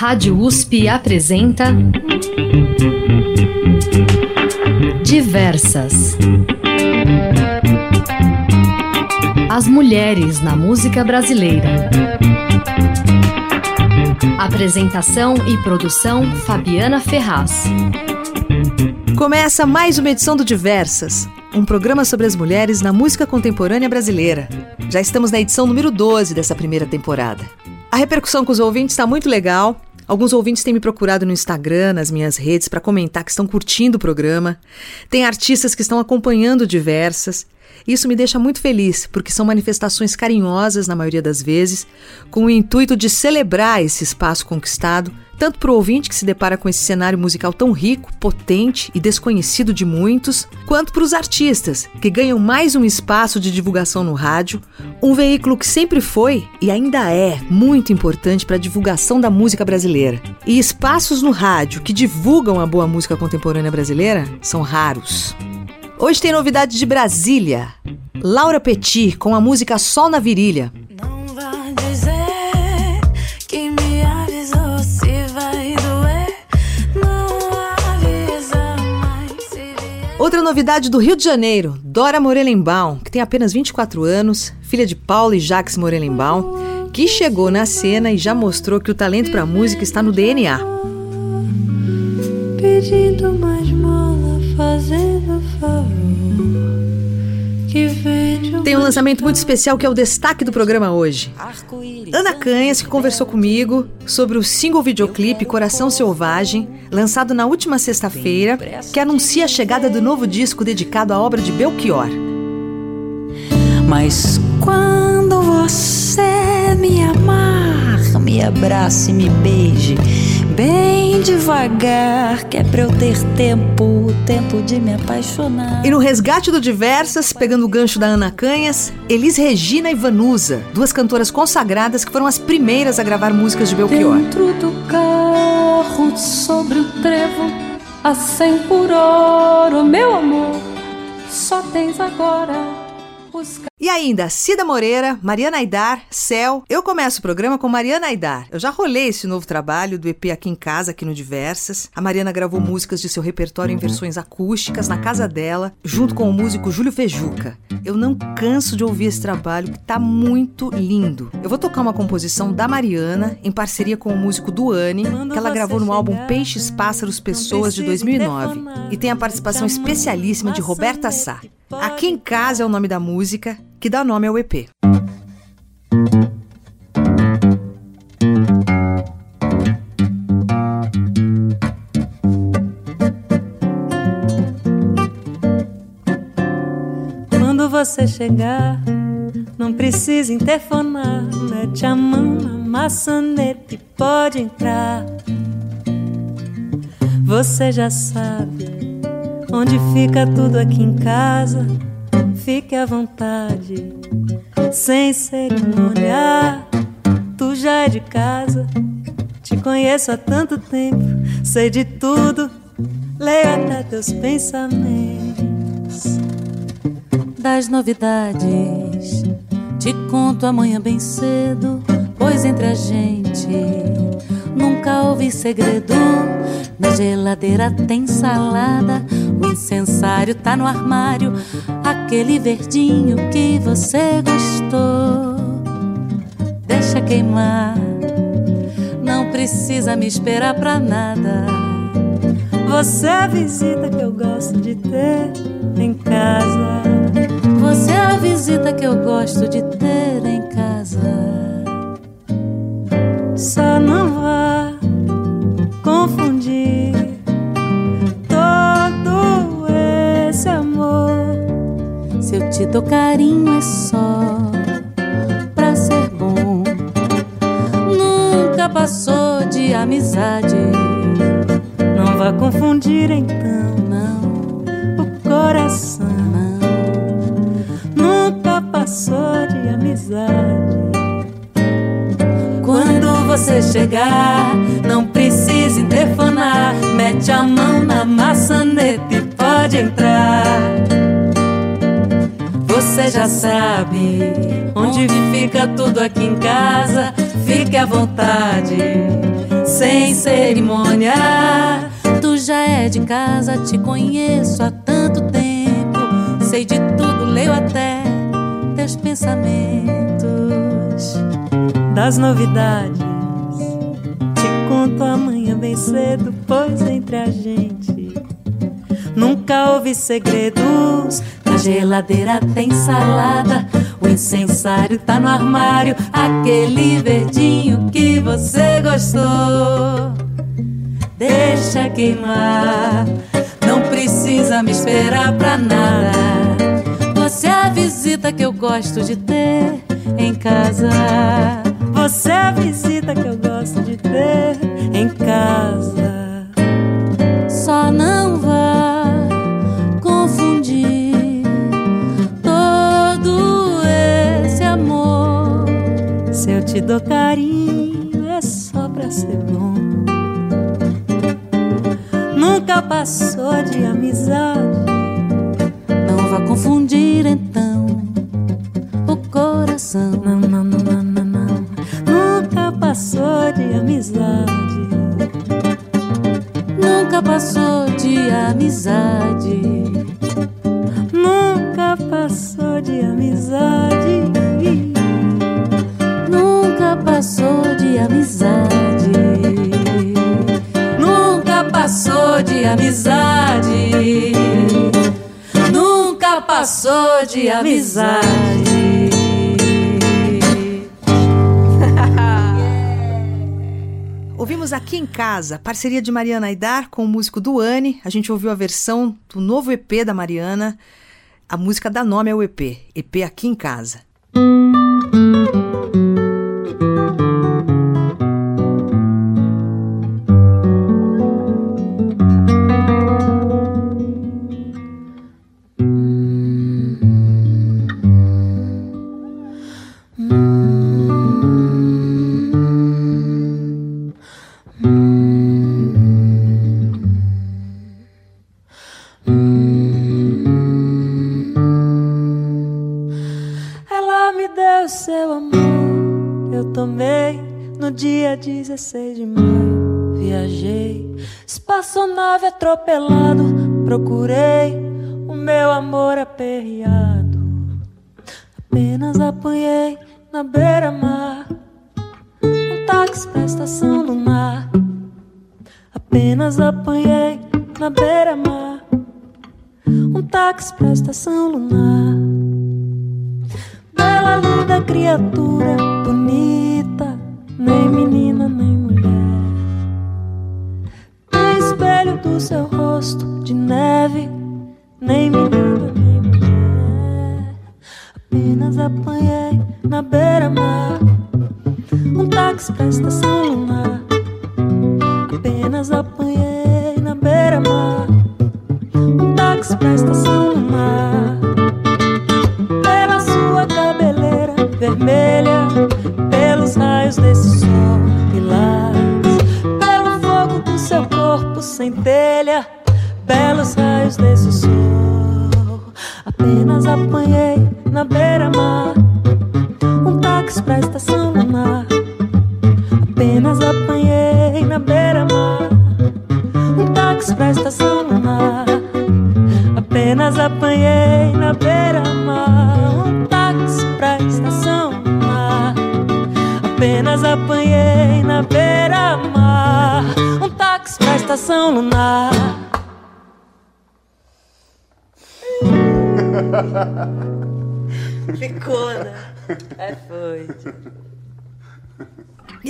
Rádio USP apresenta Diversas. As mulheres na música brasileira. Apresentação e produção Fabiana Ferraz. Começa mais uma edição do Diversas, um programa sobre as mulheres na música contemporânea brasileira. Já estamos na edição número 12 dessa primeira temporada. A repercussão com os ouvintes está muito legal. Alguns ouvintes têm me procurado no Instagram, nas minhas redes, para comentar que estão curtindo o programa. Tem artistas que estão acompanhando diversas. Isso me deixa muito feliz, porque são manifestações carinhosas, na maioria das vezes, com o intuito de celebrar esse espaço conquistado, tanto para o ouvinte que se depara com esse cenário musical tão rico, potente e desconhecido de muitos, quanto para os artistas, que ganham mais um espaço de divulgação no rádio, um veículo que sempre foi e ainda é muito importante para a divulgação da música brasileira. E espaços no rádio que divulgam a boa música contemporânea brasileira são raros. Hoje tem novidade de Brasília. Laura Petit com a música Sol na Virilha. Outra novidade do Rio de Janeiro, Dora Morelenbaum, que tem apenas 24 anos, filha de Paulo e Jacques Morelenbaum, que chegou na cena e já mostrou que o talento para música está no DNA. Pedindo mais mola, fazendo Tem um lançamento muito especial que é o destaque do programa hoje. Ana Canhas, que conversou comigo sobre o single videoclipe Coração Selvagem, lançado na última sexta-feira, que anuncia a chegada do novo disco dedicado à obra de Belchior. Mas quando você me amar, me abrace, me beije, bem devagar, que é pra eu ter tempo, tempo de me apaixonar. E no resgate do Diversas, pegando o gancho da Ana Canhas, Elis Regina e Vanusa, duas cantoras consagradas que foram as primeiras a gravar músicas de Belchior. Dentro do carro, sobre o trevo, a cem por hora, meu amor, só tens agora E ainda, Cida Moreira, Mariana Aidar, Céu. Eu começo o programa com Mariana Aidar. Eu já rolei esse novo trabalho do EP aqui em casa, aqui no Diversas. A Mariana gravou músicas de seu repertório em versões acústicas na casa dela, junto com o músico Júlio Fejuca. Eu não canso de ouvir esse trabalho, que tá muito lindo. Eu vou tocar uma composição da Mariana, em parceria com o músico Duane, que ela gravou no álbum Peixes, Pássaros, Pessoas, de 2009. E tem a participação especialíssima de Roberta Sá. Aqui em Casa é o nome da música, que dá nome ao EP. Quando você chegar, não precisa interfonar. Mete a mão na maçaneta e pode entrar. Você já sabe onde fica tudo aqui em casa. Fique à vontade, sem cerimônia. Tu já é de casa, te conheço há tanto tempo. Sei de tudo, leio até teus pensamentos das novidades. Te conto amanhã bem cedo, pois entre a gente nunca houve segredo. Na geladeira tem salada, o incensário tá no armário, aquele verdinho que você gostou. Deixa queimar, não precisa me esperar pra nada. Você é a visita que eu gosto de ter em casa. Você é a visita que eu gosto de ter em casa. Só não vá te dou carinho é só pra ser bom. Nunca passou de amizade. Não vá confundir então, não, o coração. Nunca passou de amizade. Quando você chegar, não precisa interfonar. Mete a mão na maçaneta e pode entrar. Você já sabe onde fica tudo aqui em casa. Fique à vontade, sem cerimônia. Tu já é de casa, te conheço há tanto tempo. Sei de tudo, leio até teus pensamentos. Das novidades, te conto amanhã bem cedo, pois entre a gente nunca houve segredos. Geladeira tem salada, o incensário tá no armário, aquele verdinho que você gostou. Deixa queimar, não precisa me esperar pra nada. Você é a visita que eu gosto de ter em casa. Você é a visita que eu gosto de ter em casa. Só não eu te dou carinho, é só pra ser bom. Nunca passou de amizade. Não vá confundir então o coração. Não, não, não, não, não, não. Nunca passou de amizade. Nunca passou de amizade. Nunca passou de amizade. Nunca passou de amizade. Nunca passou de amizade. Nunca passou de amizade. Ouvimos aqui em casa, parceria de Mariana Aidar com o músico Duane. A gente ouviu a versão do novo EP da Mariana. A música dá nome ao EP, EP Aqui em Casa.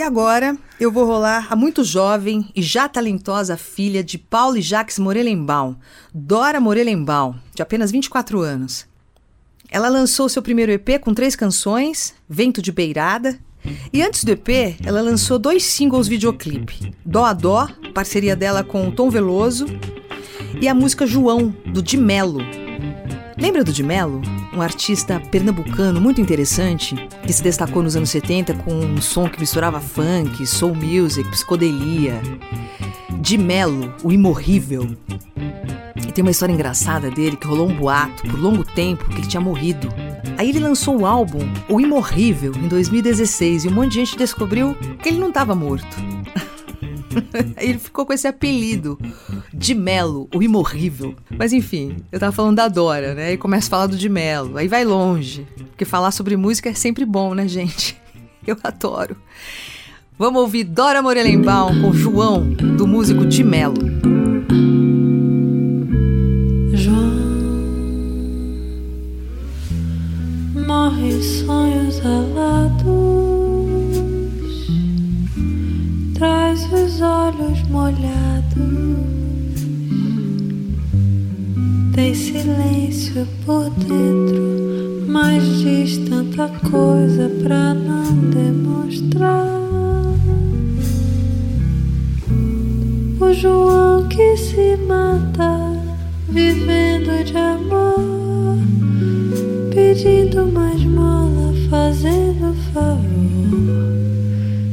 E agora eu vou rolar a muito jovem e já talentosa filha de Paulo e Jacques Morelenbaum, Dora Morelenbaum, de apenas 24 anos. Ela lançou seu primeiro EP com três canções, Vento de Beirada, e antes do EP, ela lançou dois singles videoclipe, Dó a Dó, parceria dela com o Tom Veloso, e a música João, do Di Mello. Lembra do Di Mello? Um artista pernambucano muito interessante, que se destacou nos anos 70 com um som que misturava funk, soul music, psicodelia. Di Mello, o imorrível. E tem uma história engraçada dele que rolou um boato por longo tempo que ele tinha morrido. Aí ele lançou o álbum O Imorrível em 2016 e um monte de gente descobriu que ele não estava morto. Ele ficou com esse apelido de Melo, o imorrível. Mas enfim, eu tava falando da Dora, né? E começa a falar do de Melo. Aí vai longe. Porque falar sobre música é sempre bom, né, gente? Eu adoro. Vamos ouvir Dora Morelenbaum com João, do músico de Melo. Por dentro, mas diz tanta coisa pra não demonstrar. O João que se mata, vivendo de amor pedindo mais mola, fazendo favor.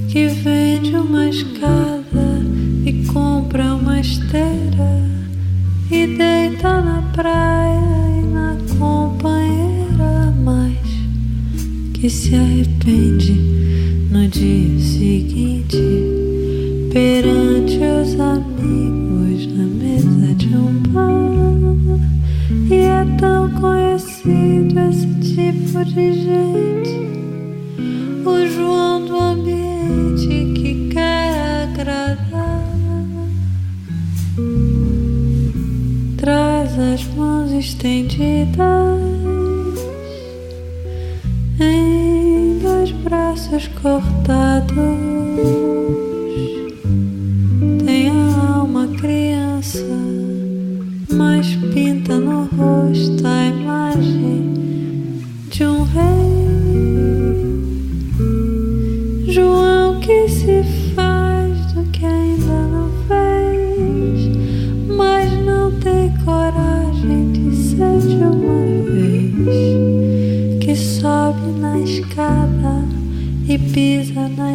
Que vende uma escada e compra uma esteira e deita na praia que se arrepende no dia seguinte perante os amigos na mesa de um bar e é tão conhecido esse tipo de gente.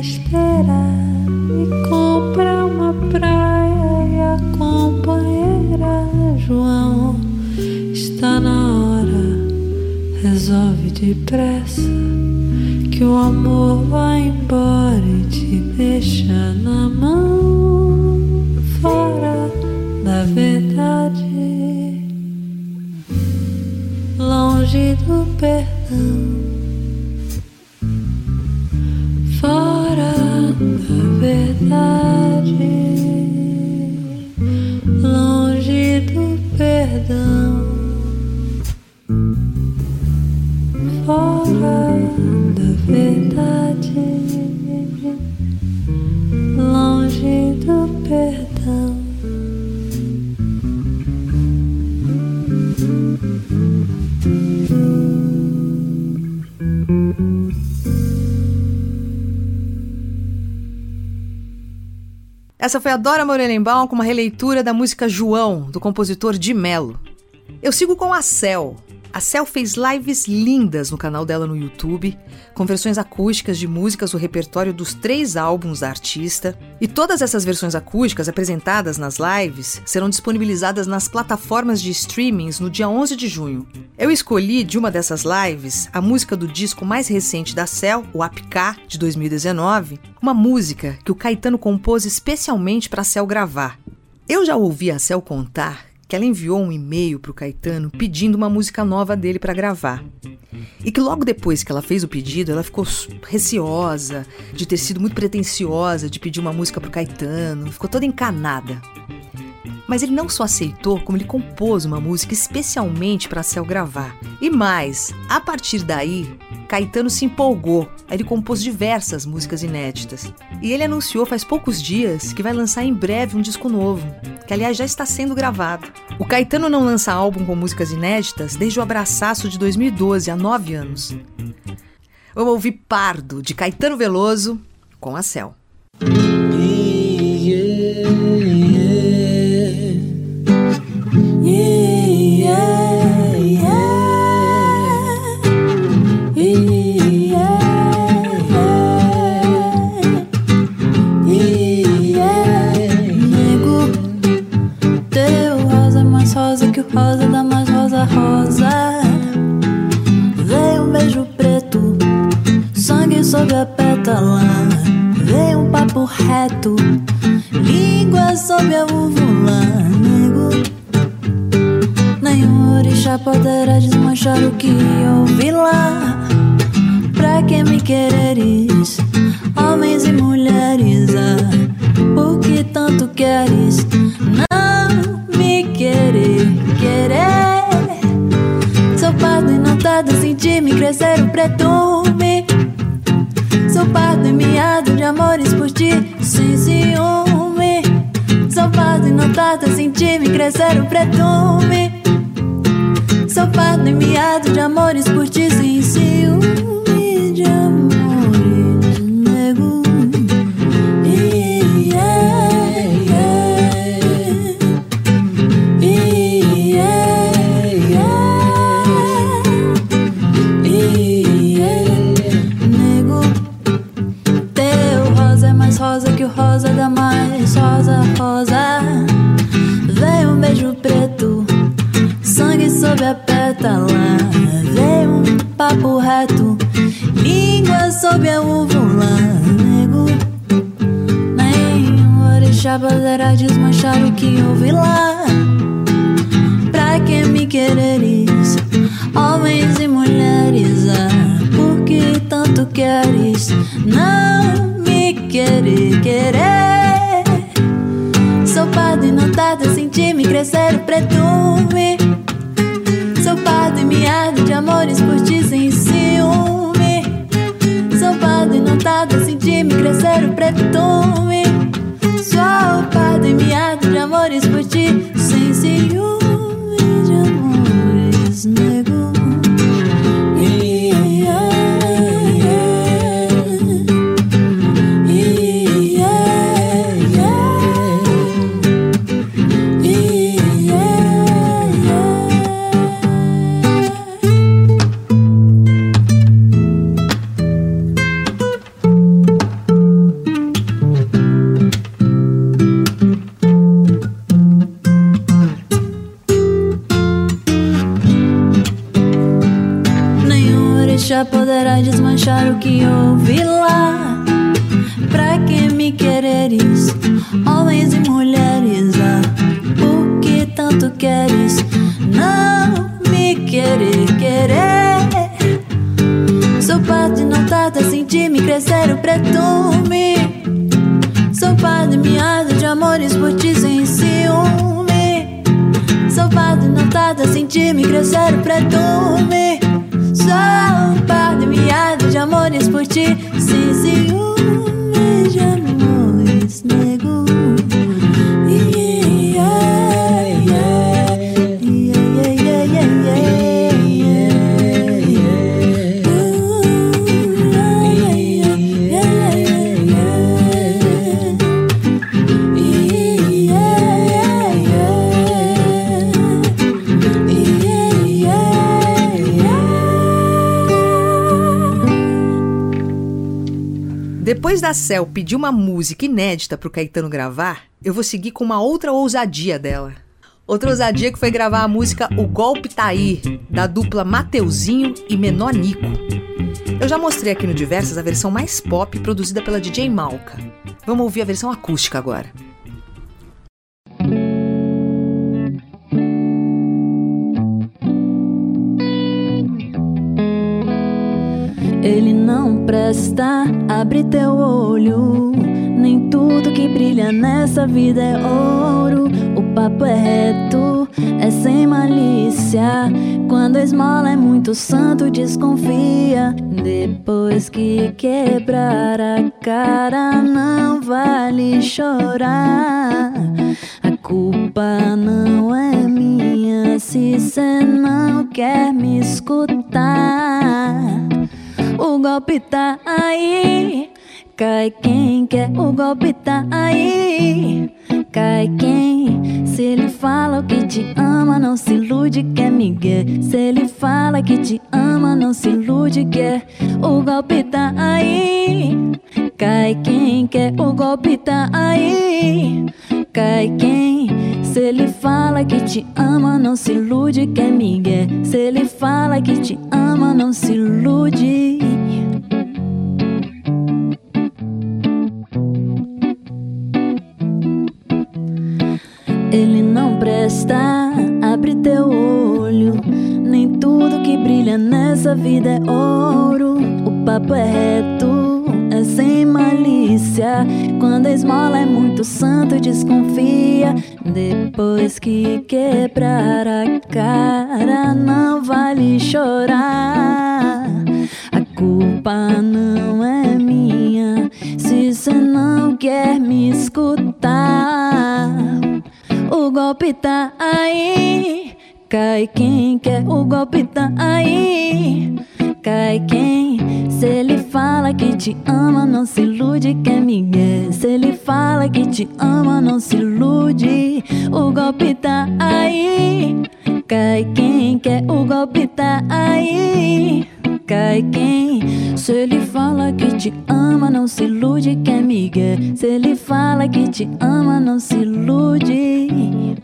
Esteira e compra uma praia e a companheira João. Está na hora resolve depressa que o amor vai embora e te deixa na mão fora da verdade. Longe do perdão Essa foi a Dora Morelenbaum com uma releitura da música João, do compositor de Melo. Eu sigo com a Cel. A Cel fez lives lindas no canal dela no YouTube, com versões acústicas de músicas do repertório dos três álbuns da artista. E todas essas versões acústicas apresentadas nas lives serão disponibilizadas nas plataformas de streamings no dia 11 de junho. Eu escolhi de uma dessas lives a música do disco mais recente da Cel, o APK, de 2019, uma música que o Caetano compôs especialmente para a Cel gravar. Eu já ouvi a Cel contar que ela enviou um e-mail para o Caetano pedindo uma música nova dele para gravar. E que logo depois que ela fez o pedido, ela ficou receosa de ter sido muito pretensiosa de pedir uma música para o Caetano, ficou toda encanada. Mas ele não só aceitou, como ele compôs uma música especialmente para a gravar. E mais, a partir daí, Caetano se empolgou. Ele compôs diversas músicas inéditas. E ele anunciou faz poucos dias que vai lançar em breve um disco novo, que aliás já está sendo gravado. O Caetano não lança álbum com músicas inéditas desde o Abraçaço de 2012, há nove anos. Vamos ouvir Pardo, de Caetano Veloso, com a Cel. Sangue sobre a pétala. Veio um papo reto, Língua sob a uvula, Nenhum orixá poderá desmanchar o que ouvi lá. Pra que me quereres, homens e mulheres? Ah, Por que tanto queres não me querer, querer? Sou pardo e notado, senti-me crescer o pretume Sou pardo e miado de amores por ti, sem ciúme. Sou e notado, senti-me crescer o pretume. Sou e miado de amores por ti, sem ciúme poderá desmanchar o que houve lá. Pra que me quereres, homens e mulheres? Ah, por que tanto queres? Não querer, querer. Sou pardo e notada, senti-me crescer o pretume. Sou pardo e miado de amores por ti sem ciúme. Sou pardo e notada, senti-me crescer o pretume. Sou pardo e miado de amores por ti poderá desmanchar o que houve lá. Pra que me quereres, homens e mulheres? Ah, por que tanto queres não me querer, querer? Sou parte notada, senti-me crescer o pretume. Sou padre miado de amores por ti sem ciúme. Sou padre notada, senti-me crescer o pretume. Só um par de miado de amores por ti. Sem ciúme Depois da Cel pedir uma música inédita pro Caetano gravar, eu vou seguir com uma outra ousadia dela. Outra ousadia que foi gravar a música O Golpe Tá Aí, da dupla Mateuzinho e Menor Nico. Eu já mostrei aqui no Diversas a versão mais pop produzida pela DJ Malca. Vamos ouvir a versão acústica agora. Ele não presta, abre teu olho. Nem tudo que brilha nessa vida é ouro. O papo é reto, é sem malícia. Quando a esmola é muito santo, desconfia. Depois que quebrar a cara, não vale chorar. A culpa não é minha se cê não quer me escutar. O golpe tá aí. Cai quem quer, o golpe tá aí. Cai quem? Se ele fala que te ama, não se ilude, quer Miguel. Se ele fala que te ama, não se ilude, quer. O golpe tá aí. Cai quem quer, o golpe tá aí. Cai quem? Se ele fala que te ama, não se ilude, quer Miguel. Se ele fala que te ama, não se ilude. ele não presta. Abre teu olho, nem tudo que brilha nessa vida é ouro. O papo é reto, é sem malícia. Quando a esmola é muito santo, desconfia. Depois que quebrar a cara, não vale chorar. A culpa não é minha se cê não quer me escutar. O golpe tá aí, cai quem quer. O golpe tá aí, cai quem. Se fala que te ama, não se ilude, quer Miguel. Se ele fala que te ama, não se ilude. O golpe tá aí, cai quem quer. O golpe tá aí cai quem? Se ele fala que te ama, não se ilude que é Miguel. Se ele fala que te ama, não se ilude.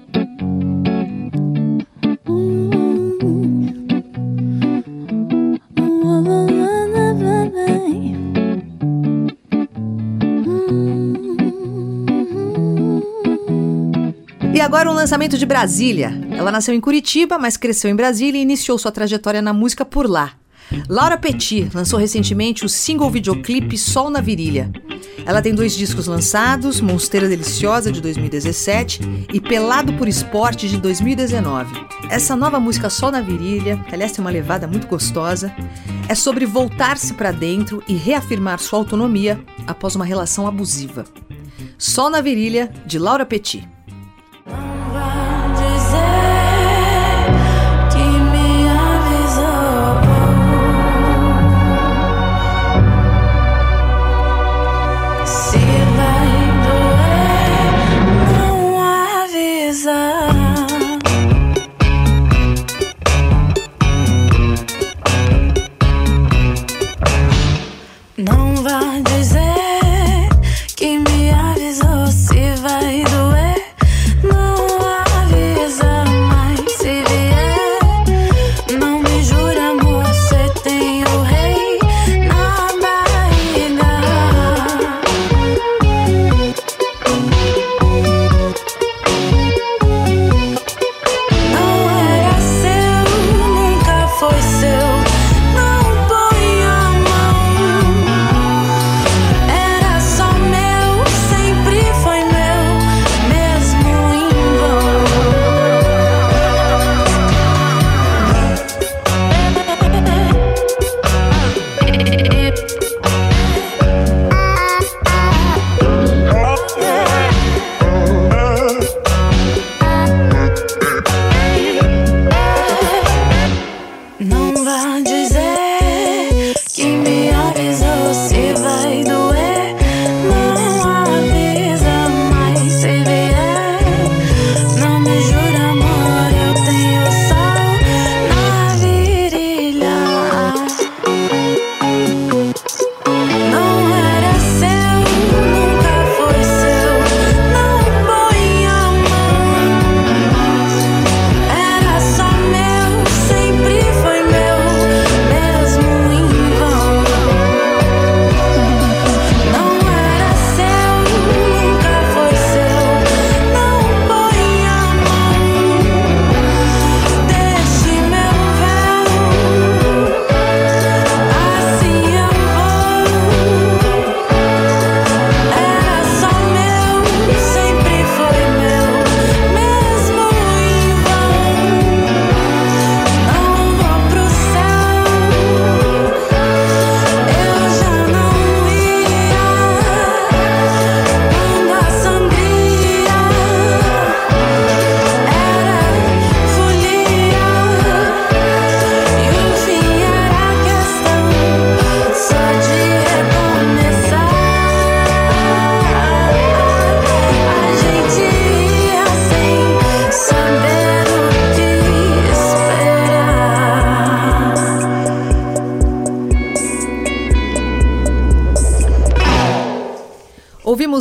Agora um lançamento de Brasília. Ela nasceu em Curitiba, mas cresceu em Brasília e iniciou sua trajetória na música por lá. Laura Petit lançou recentemente o single videoclipe Sol na Virilha. Ela tem dois discos lançados, Monsteira Deliciosa de 2017 e Pelado por Esporte de 2019. Essa nova música Sol na Virilha, que aliás tem uma levada muito gostosa, é sobre voltar-se para dentro e reafirmar sua autonomia após uma relação abusiva. Sol na Virilha, de Laura Petit.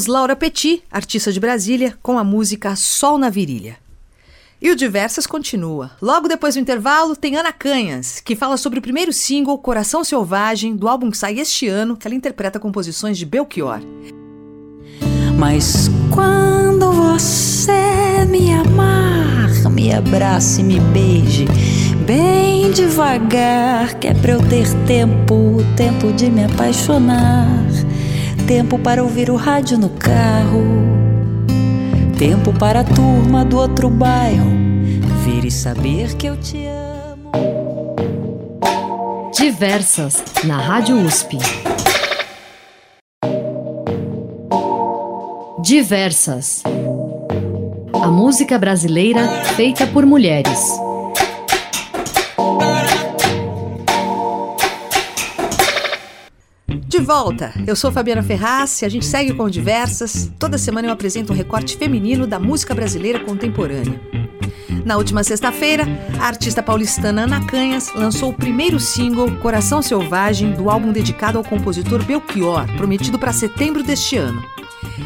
Laura Petit, artista de Brasília, com a música Sol na Virilha. E o Diversas continua. Logo depois do intervalo, tem Ana Canhas, que fala sobre o primeiro single Coração Selvagem, do álbum que sai este ano, que ela interpreta composições de Belchior. Mas quando você me amar, me abrace, me beije bem devagar, que é pra eu ter tempo, tempo de me apaixonar, tempo para ouvir o rádio no carro, tempo para a turma do outro bairro vir e saber que eu te amo. Diversas na Rádio USP. Diversas. A música brasileira feita por mulheres. Volta! Eu sou Fabiana Ferraz e a gente segue com diversas. Toda semana eu apresento um recorte feminino da música brasileira contemporânea. Na última sexta-feira, a artista paulistana Ana Canhas lançou o primeiro single, Coração Selvagem, do álbum dedicado ao compositor Belchior, prometido para setembro deste ano.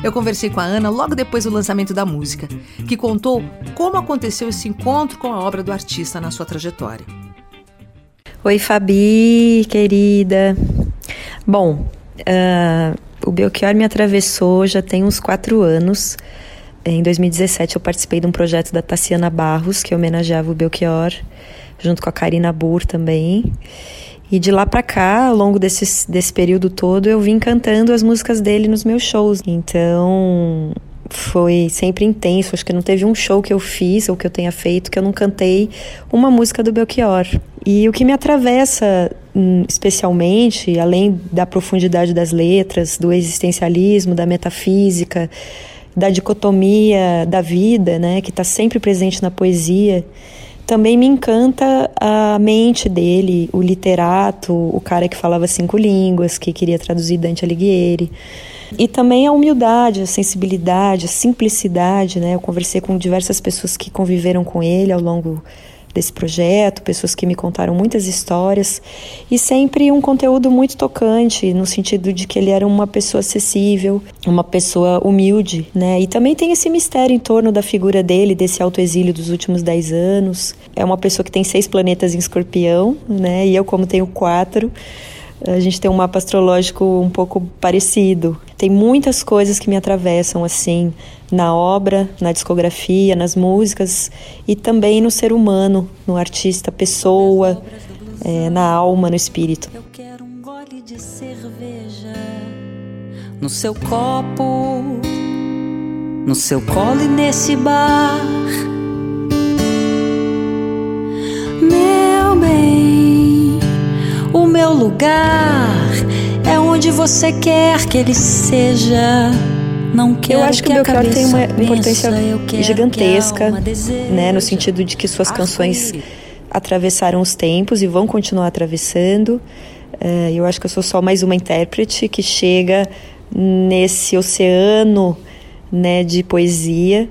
Eu conversei com a Ana logo depois do lançamento da música, que contou como aconteceu esse encontro com a obra do artista na sua trajetória. Oi, Fabi, querida. Bom, uh, o Belchior me atravessou já tem uns quatro anos. Em 2017 eu participei de um projeto da Tassiana Barros, que homenageava o Belchior, junto com a Karina Burr também. E de lá para cá, ao longo desse, desse período todo, eu vim cantando as músicas dele nos meus shows. Então, foi sempre intenso. Acho que não teve um show que eu fiz ou que eu tenha feito que eu não cantei uma música do Belchior. E o que me atravessa hum, especialmente, além da profundidade das letras, do existencialismo, da metafísica, da dicotomia da vida, né, que está sempre presente na poesia, também me encanta a mente dele, o literato, o cara que falava cinco línguas, que queria traduzir Dante Alighieri. E também a humildade, a sensibilidade, a simplicidade, né? Eu conversei com diversas pessoas que conviveram com ele ao longo desse projeto, pessoas que me contaram muitas histórias e sempre um conteúdo muito tocante, no sentido de que ele era uma pessoa acessível, uma pessoa humilde, né? E também tem esse mistério em torno da figura dele, desse autoexílio dos últimos dez anos. É uma pessoa que tem seis planetas em escorpião, né? E eu, como tenho quatro, a gente tem um mapa astrológico um pouco parecido. Tem muitas coisas que me atravessam assim na obra, na discografia, nas músicas e também no ser humano, no artista, pessoa, é, na alma, no espírito. Eu quero um gole de cerveja no seu copo, no seu colo e nesse bar. O meu lugar é onde você quer que ele seja. Não quero eu acho que, que o Belchior tem uma pensa, importância gigantesca, deseje, né, no sentido de que suas canções atravessaram os tempos e vão continuar atravessando. Uh, eu acho que eu sou só mais uma intérprete que chega nesse oceano né, de poesia.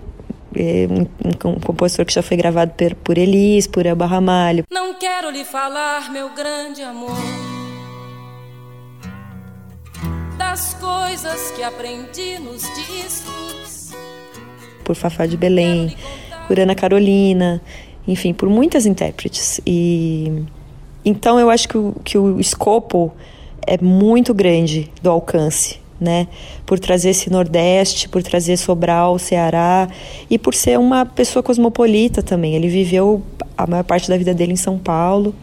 É um, um, compositor que já foi gravado por, por Elis, por Elba Ramalho. Não quero lhe falar, meu grande amor, das coisas que aprendi nos discos. Por Fafá de Belém, por Ana Carolina, enfim, por muitas intérpretes. E então eu acho que o, que o escopo é muito grande do alcance, né? Por trazer esse Nordeste, por trazer Sobral, Ceará e por ser uma pessoa cosmopolita também. Ele viveu a maior parte da vida dele em São Paulo.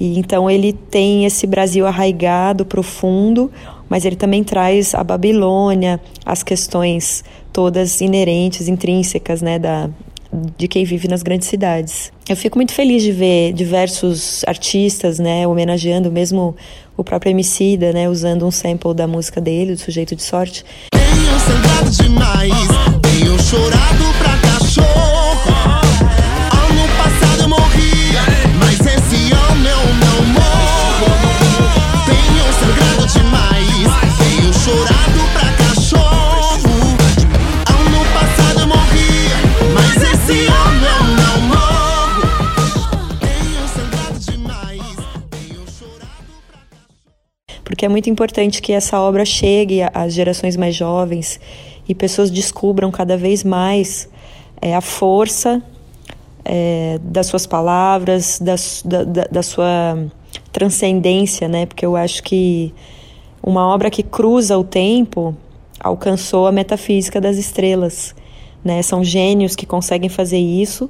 E então ele tem esse Brasil arraigado, profundo, mas ele também traz a Babilônia, as questões todas inerentes, intrínsecas, né, da, de quem vive nas grandes cidades. Eu fico muito feliz de ver diversos artistas, né, homenageando mesmo o próprio Emicida, né, usando um sample da música dele, do Sujeito de Sorte. Tenho demais, tenho chorado pra porque é muito importante que essa obra chegue às gerações mais jovens e pessoas descubram cada vez mais é, a força é, das suas palavras, da, da, da sua transcendência, né? Porque eu acho que uma obra que cruza o tempo alcançou a metafísica das estrelas, né? São gênios que conseguem fazer isso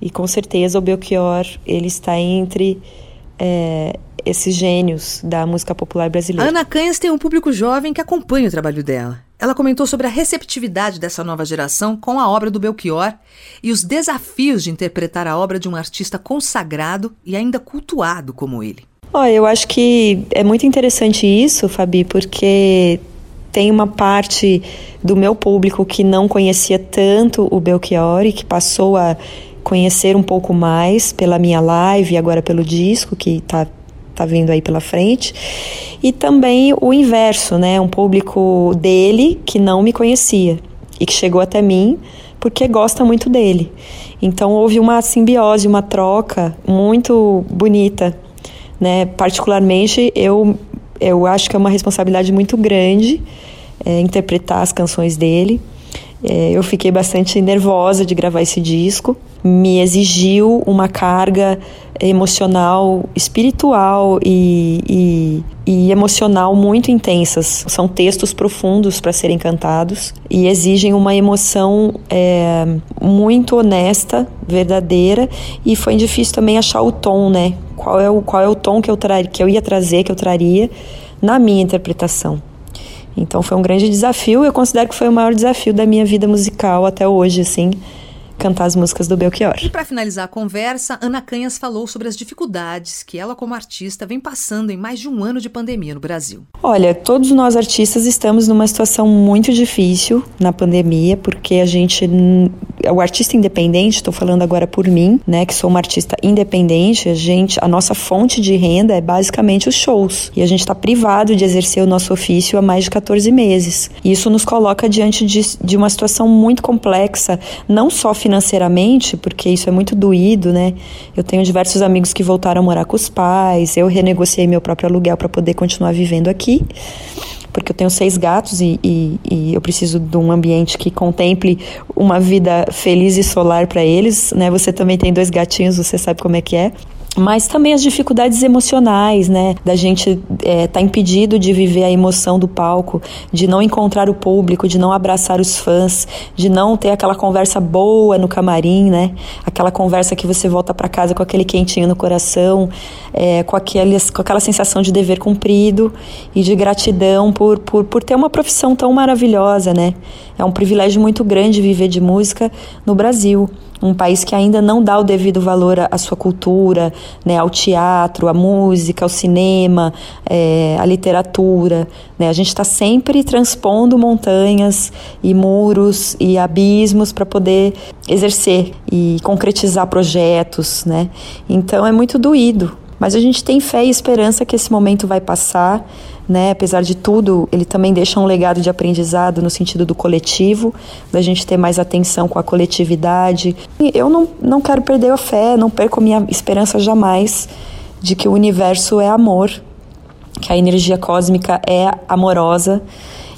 e com certeza o Belchior ele está entre é, esses gênios da música popular brasileira. Ana Canhas tem um público jovem que acompanha o trabalho dela. Ela comentou sobre a receptividade dessa nova geração com a obra do Belchior e os desafios de interpretar a obra de um artista consagrado e ainda cultuado como ele. Olha, eu acho que é muito interessante isso, Fabi, porque tem uma parte do meu público que não conhecia tanto o Belchior e que passou a conhecer um pouco mais pela minha live e agora pelo disco que está tá vindo aí pela frente. E também o inverso, né? Um público dele que não me conhecia e que chegou até mim porque gosta muito dele. Então houve uma simbiose, uma troca muito bonita, né? Particularmente eu eu acho que é uma responsabilidade muito grande é, interpretar as canções dele. É, eu fiquei bastante nervosa de gravar esse disco. Me exigiu uma carga emocional, espiritual e, e, e emocional muito intensas. São textos profundos para serem cantados e exigem uma emoção é, muito honesta, verdadeira. E foi difícil também achar o tom, né? Qual é o, qual é o tom que eu, tra que eu ia trazer, que eu traria na minha interpretação. Então foi um grande desafio, eu considero que foi o maior desafio da minha vida musical até hoje, assim, cantar as músicas do Belchior. E para finalizar a conversa, Ana Canhas falou sobre as dificuldades que ela, como artista, vem passando em mais de um ano de pandemia no Brasil. Olha, todos nós artistas estamos numa situação muito difícil na pandemia, porque a gente. O artista independente, estou falando agora por mim, né, que sou uma artista independente, a gente, a nossa fonte de renda é basicamente os shows. E a gente está privado de exercer o nosso ofício há mais de 14 meses. E isso nos coloca diante de, de uma situação muito complexa, não só financeira, financeiramente, porque isso é muito doído, né? Eu tenho diversos amigos que voltaram a morar com os pais, eu renegociei meu próprio aluguel para poder continuar vivendo aqui porque eu tenho seis gatos e, e, e, eu preciso de um ambiente que contemple uma vida feliz e solar para eles, né? Você também tem dois gatinhos, você sabe como é que é mas também as dificuldades emocionais, né? Da gente é, tá impedido de viver a emoção do palco, de não encontrar o público, de não abraçar os fãs, de não ter aquela conversa boa no camarim, né? Aquela conversa que você volta para casa com aquele quentinho no coração, é, com, aqueles, com aquela sensação de dever cumprido e de gratidão por, por, por ter uma profissão tão maravilhosa, né? É um privilégio muito grande viver de música no Brasil um país que ainda não dá o devido valor à sua cultura, né, ao teatro, à música, ao cinema, é, à literatura. Né? A gente está sempre transpondo montanhas e muros e abismos para poder exercer e concretizar projetos. Né? Então é muito doído, mas a gente tem fé e esperança que esse momento vai passar né? Apesar de tudo, ele também deixa um legado de aprendizado no sentido do coletivo, da gente ter mais atenção com a coletividade. E eu não, não quero perder a fé, não perco minha esperança jamais de que o universo é amor, que a energia cósmica é amorosa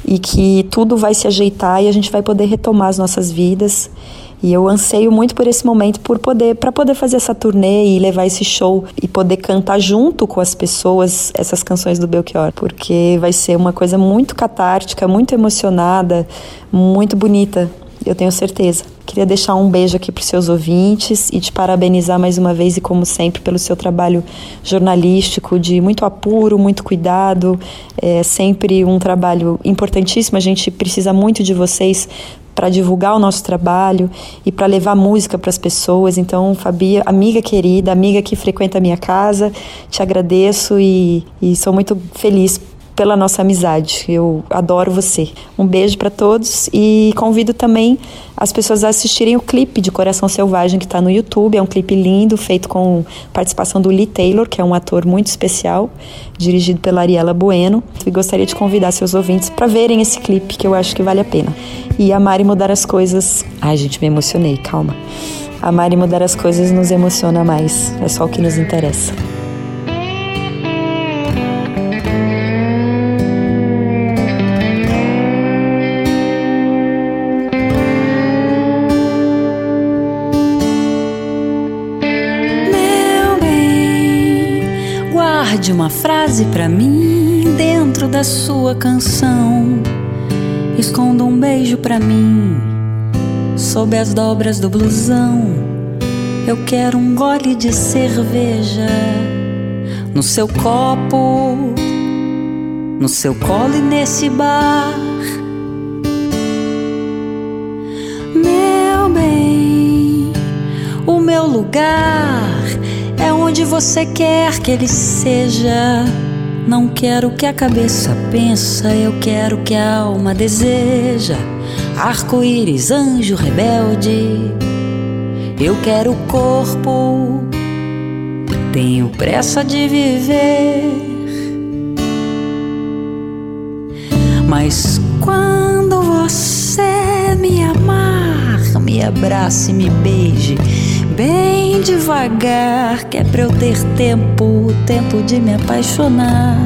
e que tudo vai se ajeitar e a gente vai poder retomar as nossas vidas e eu anseio muito por esse momento, por poder, para poder fazer essa turnê e levar esse show e poder cantar junto com as pessoas essas canções do Belchior, porque vai ser uma coisa muito catártica, muito emocionada, muito bonita. Eu tenho certeza. Queria deixar um beijo aqui para os seus ouvintes e te parabenizar mais uma vez e, como sempre, pelo seu trabalho jornalístico de muito apuro, muito cuidado. É sempre um trabalho importantíssimo. A gente precisa muito de vocês para divulgar o nosso trabalho e para levar música para as pessoas. Então, Fabi, amiga querida, amiga que frequenta a minha casa, te agradeço e, e sou muito feliz pela nossa amizade. Eu adoro você. Um beijo para todos e convido também as pessoas a assistirem o clipe de Coração Selvagem que está no YouTube. É um clipe lindo, feito com participação do Lee Taylor, que é um ator muito especial, dirigido pela Ariela Bueno. E gostaria de convidar seus ouvintes para verem esse clipe, que eu acho que vale a pena. E amar e mudar as coisas. Ai, gente, me emocionei, calma. Amar e mudar as coisas nos emociona mais. É só o que nos interessa. Guarde uma frase para mim dentro da sua canção. Esconda um beijo para mim sob as dobras do blusão. Eu quero um gole de cerveja no seu copo, no seu colo e nesse bar. Meu bem, o meu lugar é onde você quer que ele seja. Não quero que a cabeça pensa, eu quero que a alma deseja. Arco-íris, anjo rebelde, eu quero o corpo, tenho pressa de viver. Mas quando você me amar, me abrace, me beije, bem devagar, que é pra eu ter tempo, tempo de me apaixonar,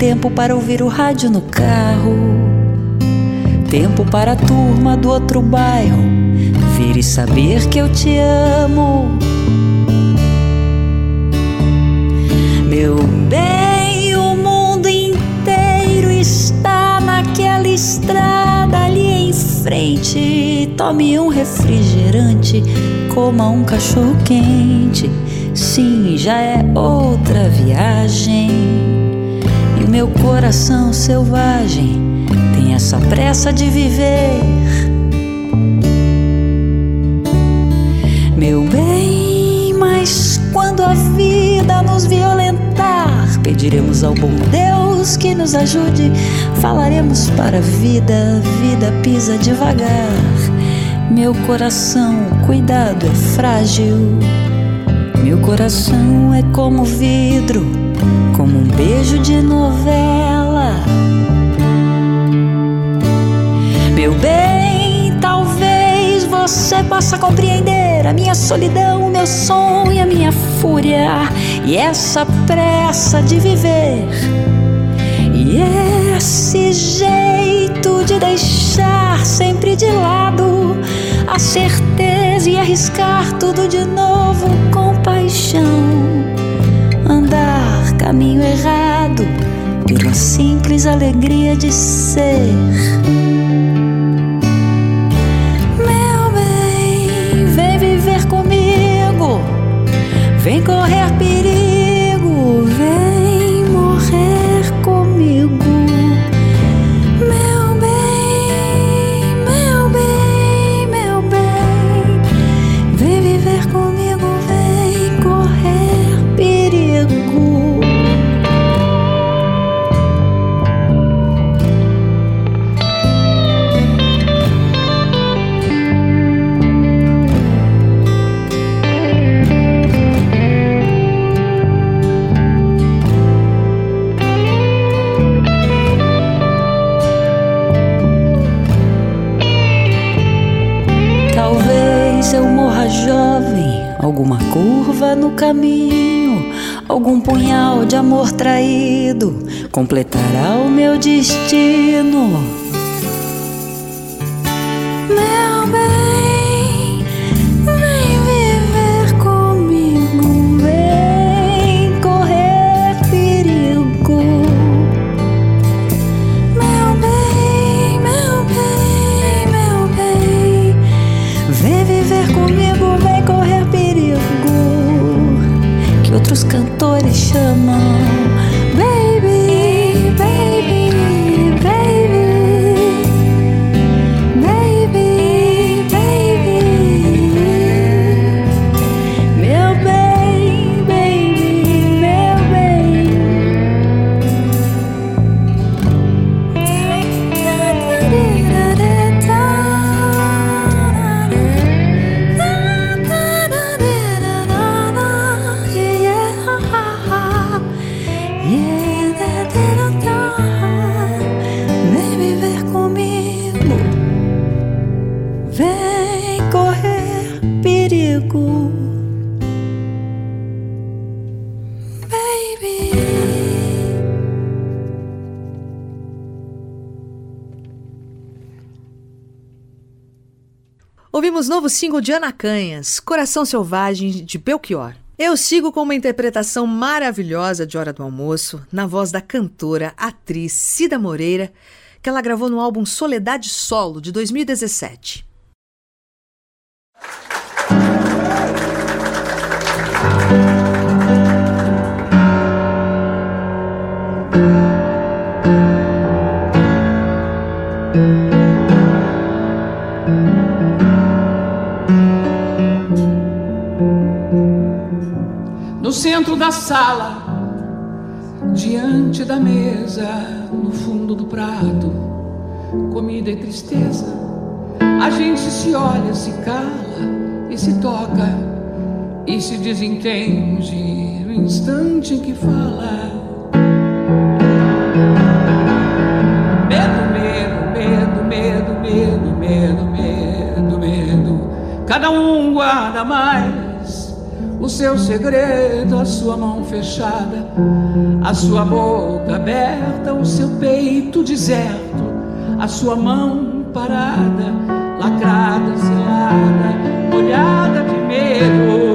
tempo para ouvir o rádio no carro, tempo para a turma do outro bairro. Vir e saber que eu te amo. Meu bem, frente. Tome um refrigerante, coma um cachorro quente. Sim, já é outra viagem. E o meu coração selvagem tem essa pressa de viver. Meu bem, mas quando a vida nos violentar, pediremos ao bom Deus que nos ajude. Falaremos para a vida, vida pisa devagar. Meu coração, cuidado, é frágil. Meu coração é como vidro, como um beijo de novela. Meu bem, você possa compreender a minha solidão, o meu sonho, a minha fúria e essa pressa de viver. E esse jeito de deixar sempre de lado a certeza e arriscar tudo de novo com paixão. Andar caminho errado pela simples alegria de ser. Vem correr perigo, completará o meu destino. Ouvimos novo single de Ana Canhas, Coração Selvagem, de Belchior. Eu sigo com uma interpretação maravilhosa de Hora do Almoço, na voz da cantora, atriz Cida Moreira, que ela gravou no álbum Soledade Solo, de 2017. Da sala, diante da mesa, no fundo do prato, comida e tristeza. A gente se olha, se cala e se toca e se desentende no instante em que fala. Medo, medo, medo, medo, medo, medo, medo, medo. Cada um guarda mais o seu segredo, a sua mão fechada, a sua boca aberta, o seu peito deserto, a sua mão parada, lacrada, selada, molhada de medo.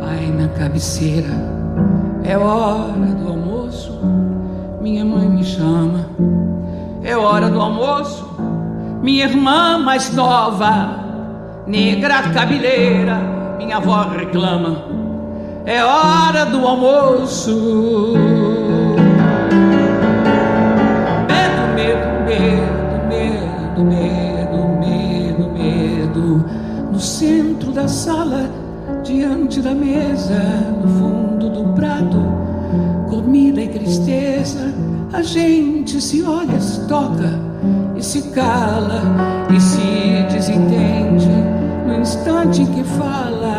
Pai na cabeceira, é hora do almoço, minha mãe me chama. É hora do almoço, minha irmã mais nova, negra cabeleira, minha avó reclama. É hora do almoço. Medo, medo, medo, medo, medo, medo, medo. No centro da sala, diante da mesa, no fundo do prato, comida e tristeza. A gente se olha, se toca e se cala e se desentende no instante em que fala.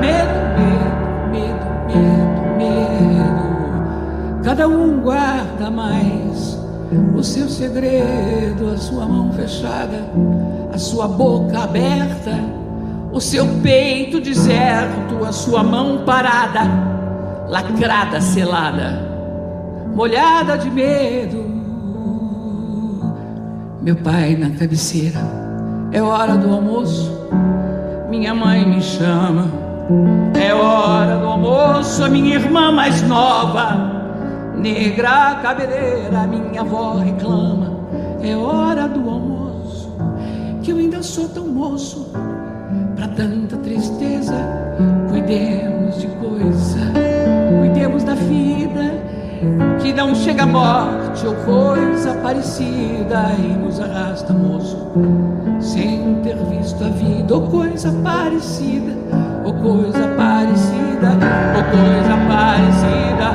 Medo, medo, medo, medo, medo. Cada um guarda mais o seu segredo, a sua mão fechada, a sua boca aberta, o seu peito deserto, a sua mão parada lacrada, selada, molhada de medo. Meu pai na cabeceira, é hora do almoço. Minha mãe me chama, é hora do almoço. A minha irmã mais nova, negra cabeleira, minha avó reclama, é hora do almoço. Que eu ainda sou tão moço, tanta tristeza, cuidemos de coisa cuidemos da vida, que não chega a morte ou coisa parecida e nos arrasta, moço, sem ter visto a vida. Ou coisa parecida, ou coisa parecida, ou coisa parecida,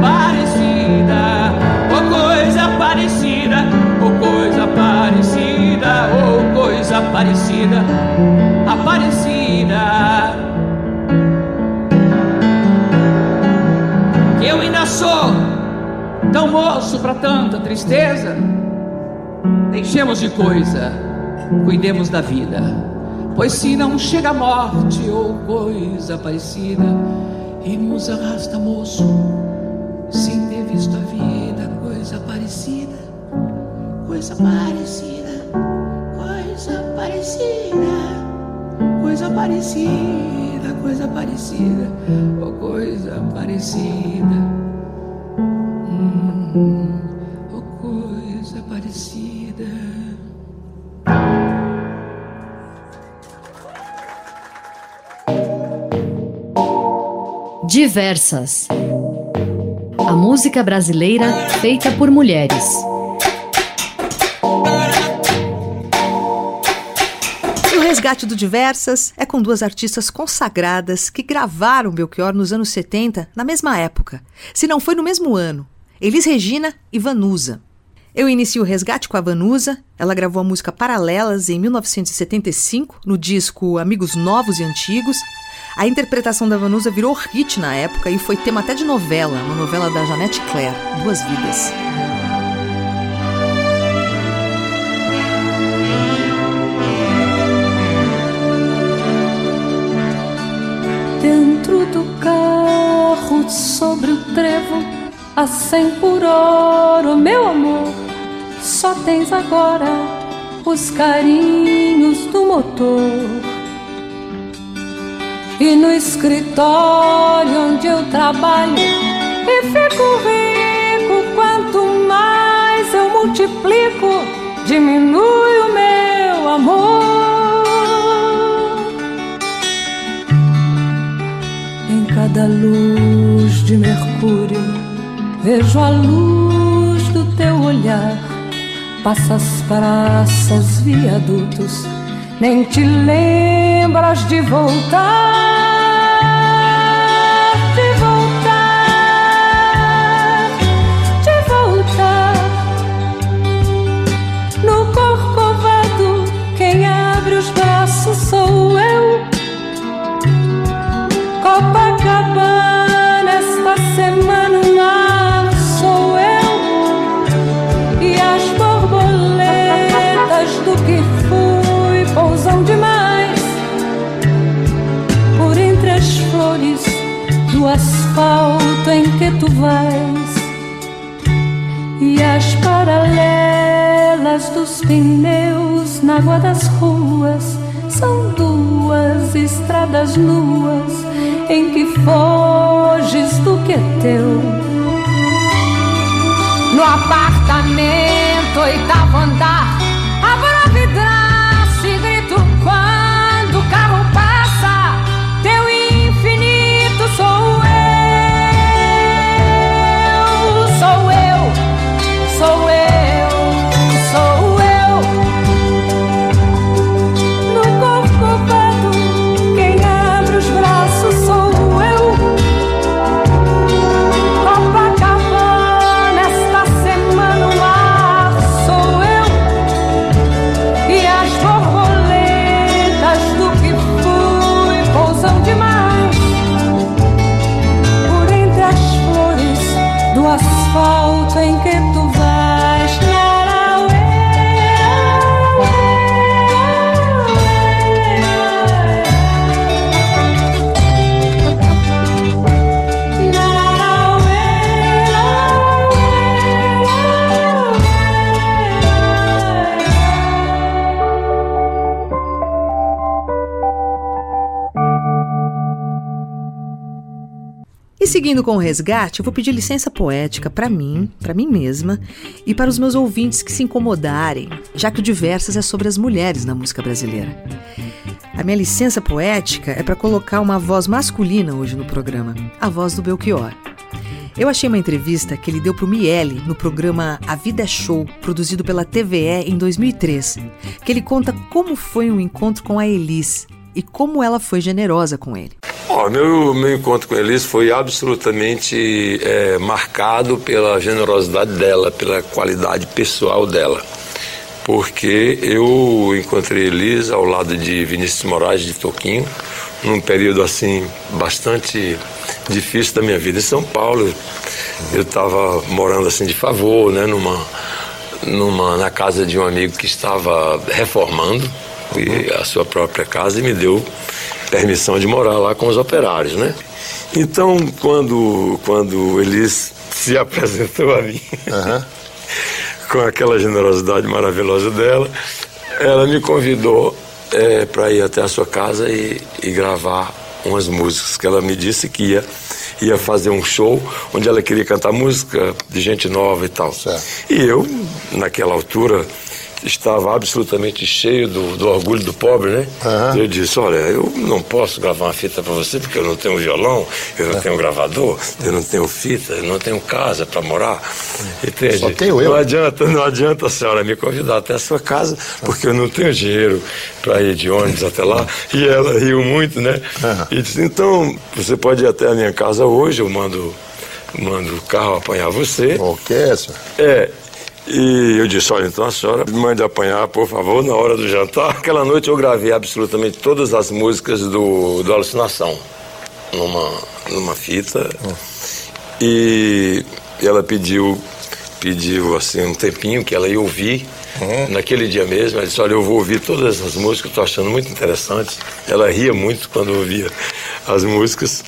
parecida, ou coisa parecida, ou coisa parecida, ou coisa parecida. Tão moço para tanta tristeza. Deixemos de coisa, cuidemos da vida. Pois se não chega a morte ou coisa parecida, e nos arrasta, moço, sem ter visto a vida, coisa parecida, coisa parecida, coisa parecida, coisa parecida, coisa parecida, ou coisa parecida, ou coisa parecida. Diversas. A música brasileira feita por mulheres. E o resgate do Diversas é com duas artistas consagradas que gravaram Belchior nos anos 70, na mesma época. Se não foi no mesmo ano. Elis Regina e Vanusa. Eu inicio o resgate com a Vanusa. Ela gravou a música Paralelas em 1975, no disco Amigos Novos e Antigos. A interpretação da Vanusa virou hit na época e foi tema até de novela, uma novela da Janete Claire, Duas Vidas. Dentro do carro, sobre o trevo, a cem por hora, meu amor, só tens agora os carinhos do motor. E no escritório onde eu trabalho, e fico rico, quanto mais eu multiplico, diminui o meu amor. Em cada luz de Mercúrio, vejo a luz do teu olhar. Passas praças, viadutos, nem te lembras de voltar. Asfalto em que tu vais e as paralelas dos pneus na água das ruas são duas estradas nuas em que foges do que é teu. No apartamento, oitavo andar, com o resgate, eu vou pedir licença poética para mim, para mim mesma e para os meus ouvintes que se incomodarem, já que o Diversas é sobre as mulheres na música brasileira. A minha licença poética é para colocar uma voz masculina hoje no programa, a voz do Belchior. Eu achei uma entrevista que ele deu para o Miele no programa A Vida é Show, produzido pela TVE em 2003, que ele conta como foi um encontro com a Elis e como ela foi generosa com ele. Oh, meu, meu encontro com Elis foi absolutamente é, marcado pela generosidade dela, pela qualidade pessoal dela. Porque eu encontrei Elis ao lado de Vinícius Moraes de Toquinho, num período assim bastante difícil da minha vida em São Paulo. Eu estava morando assim de favor, né, numa, numa, na casa de um amigo que estava reformando a sua própria casa e me deu permissão de morar lá com os operários, né? Então, quando, quando Elis se apresentou a mim, uhum. com aquela generosidade maravilhosa dela, ela me convidou é, para ir até a sua casa e, e gravar umas músicas que ela me disse que ia ia fazer um show onde ela queria cantar música de gente nova e tal. Certo. E eu, naquela altura, estava absolutamente cheio do, do orgulho do pobre, né? Uhum. Eu disse, olha, eu não posso gravar uma fita para você porque eu não tenho violão, eu não tenho gravador, eu não tenho fita, eu não tenho casa para morar. Entende? Só tenho eu. Não adianta, não adianta a senhora me convidar até a sua casa porque eu não tenho dinheiro para ir de ônibus até lá. E ela riu muito, né? Uhum. E disse, então, você pode ir até a minha casa hoje, eu mando mando o carro apanhar você. Ok, senhor. É, e eu disse, olha, então a senhora me mande apanhar, por favor, na hora do jantar. Aquela noite eu gravei absolutamente todas as músicas do, do Alucinação numa, numa fita. E ela pediu, pediu assim um tempinho que ela ia ouvir. Uhum. Naquele dia mesmo, ela disse, olha, eu vou ouvir todas essas músicas, estou achando muito interessante. Ela ria muito quando ouvia as músicas.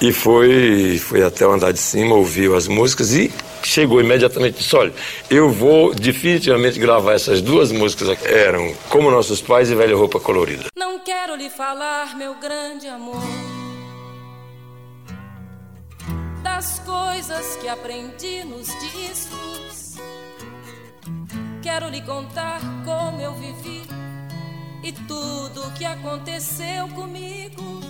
E foi, foi até o andar de cima, ouviu as músicas e chegou imediatamente e disse: Olha, eu vou definitivamente gravar essas duas músicas aqui. Eram Como Nossos Pais e Velha Roupa Colorida. Não quero lhe falar, meu grande amor, das coisas que aprendi nos discos. Quero lhe contar como eu vivi e tudo o que aconteceu comigo.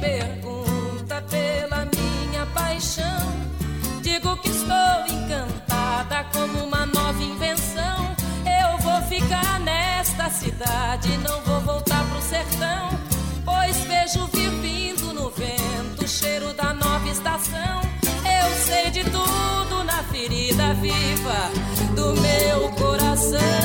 pergunta pela minha paixão. Digo que estou encantada como uma nova invenção. Eu vou ficar nesta cidade, não vou voltar pro sertão. Pois vejo vir vindo no vento o cheiro da nova estação. Eu sei de tudo na ferida viva do meu coração.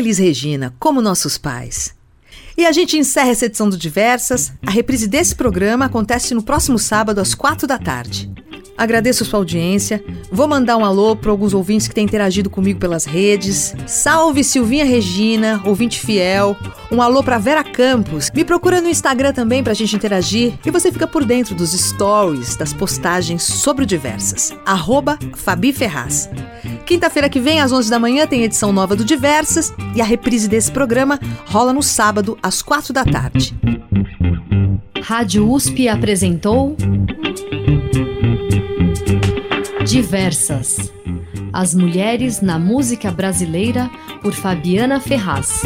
Elis Regina, como nossos pais. E a gente encerra essa edição do Diversas. A reprise desse programa acontece no próximo sábado, às quatro da tarde. Agradeço sua audiência. Vou mandar um alô para alguns ouvintes que têm interagido comigo pelas redes. Salve Silvinha Regina, ouvinte fiel. Um alô para Vera Campos. Me procura no Instagram também para a gente interagir e você fica por dentro dos stories, das postagens sobre o Diversas. Arroba Fabi Ferraz. Quinta-feira que vem, às 11 da manhã, tem edição nova do Diversas e a reprise desse programa rola no sábado, às quatro da tarde. Rádio USP apresentou Diversas. As mulheres na música brasileira por Fabiana Ferraz.